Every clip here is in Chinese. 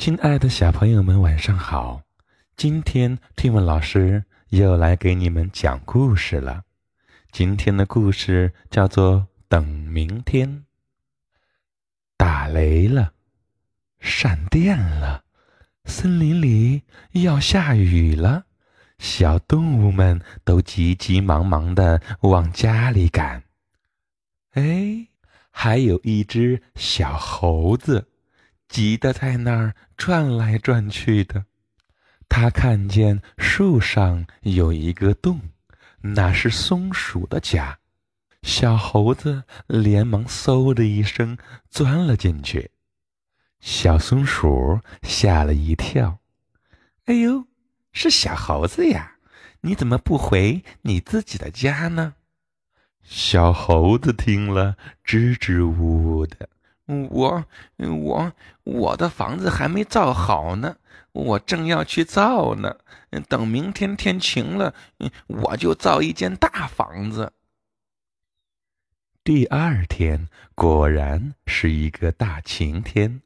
亲爱的小朋友们，晚上好！今天听闻老师又来给你们讲故事了。今天的故事叫做《等明天》。打雷了，闪电了，森林里要下雨了，小动物们都急急忙忙的往家里赶。哎，还有一只小猴子。急得在那儿转来转去的，他看见树上有一个洞，那是松鼠的家。小猴子连忙嗖的一声钻了进去。小松鼠吓了一跳：“哎呦，是小猴子呀！你怎么不回你自己的家呢？”小猴子听了，支支吾吾的。我我我的房子还没造好呢，我正要去造呢。等明天天晴了，我就造一间大房子。第二天果然是一个大晴天，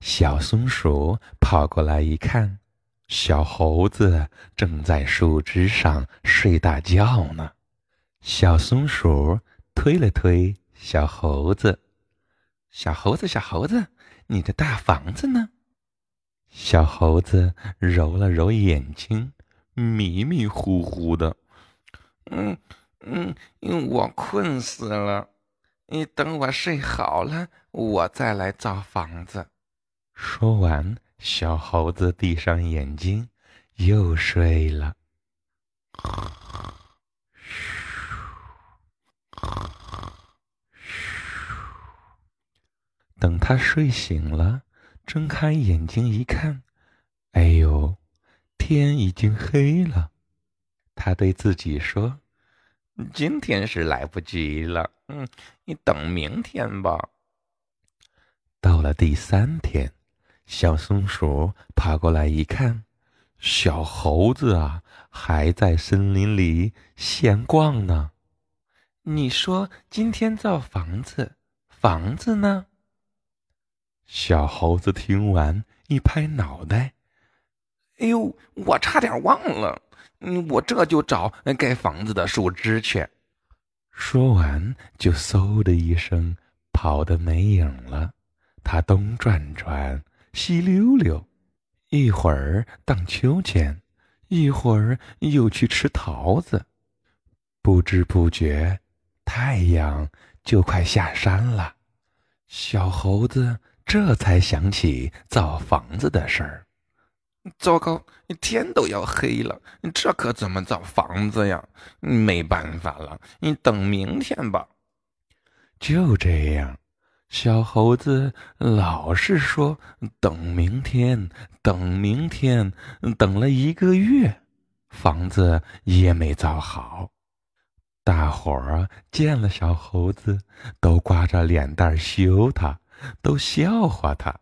小松鼠跑过来一看，小猴子正在树枝上睡大觉呢。小松鼠推了推小猴子。小猴子，小猴子，你的大房子呢？小猴子揉了揉眼睛，迷迷糊糊的。嗯嗯，我困死了。你等我睡好了，我再来造房子。说完，小猴子闭上眼睛，又睡了。等他睡醒了，睁开眼睛一看，哎呦，天已经黑了。他对自己说：“今天是来不及了，嗯，你等明天吧。”到了第三天，小松鼠爬过来一看，小猴子啊还在森林里闲逛呢。你说今天造房子，房子呢？小猴子听完，一拍脑袋：“哎呦，我差点忘了，嗯，我这就找盖房子的树枝去。”说完，就嗖的一声跑得没影了。他东转转，西溜溜，一会儿荡秋千，一会儿又去吃桃子。不知不觉，太阳就快下山了。小猴子。这才想起造房子的事儿。糟糕，天都要黑了，这可怎么造房子呀？没办法了，你等明天吧。就这样，小猴子老是说等明天，等明天，等了一个月，房子也没造好。大伙儿见了小猴子，都挂着脸蛋羞他。都笑话他，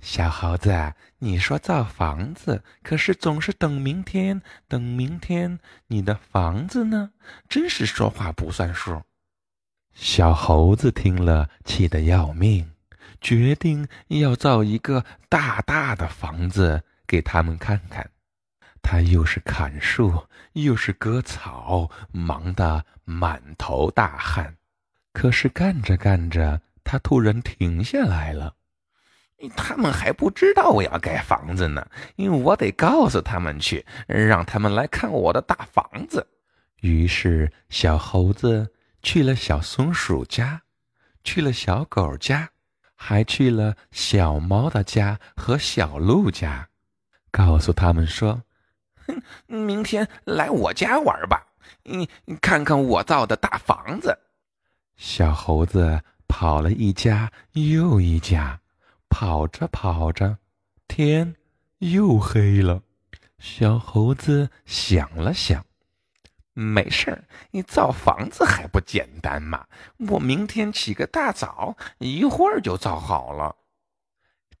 小猴子，你说造房子，可是总是等明天，等明天，你的房子呢？真是说话不算数。小猴子听了，气得要命，决定要造一个大大的房子给他们看看。他又是砍树，又是割草，忙得满头大汗。可是干着干着，他突然停下来了，他们还不知道我要盖房子呢，因为我得告诉他们去，让他们来看我的大房子。于是，小猴子去了小松鼠家，去了小狗家，还去了小猫的家和小鹿家，告诉他们说：“哼，明天来我家玩吧，你看看我造的大房子。”小猴子。跑了一家又一家，跑着跑着，天又黑了。小猴子想了想，没事儿，你造房子还不简单吗？我明天起个大早，一会儿就造好了。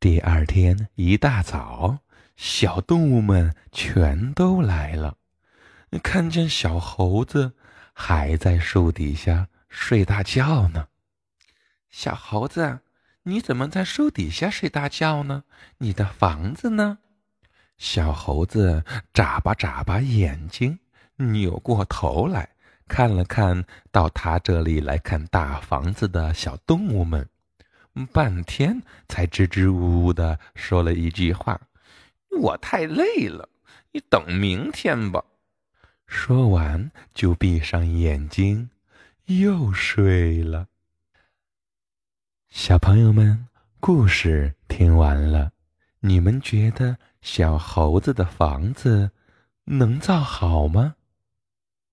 第二天一大早，小动物们全都来了，看见小猴子还在树底下睡大觉呢。小猴子，你怎么在树底下睡大觉呢？你的房子呢？”小猴子眨巴眨巴眼睛，扭过头来看了看到他这里来看大房子的小动物们，半天才支支吾吾的说了一句话：“我太累了，你等明天吧。”说完就闭上眼睛，又睡了。小朋友们，故事听完了，你们觉得？小猴子的房子能造好吗？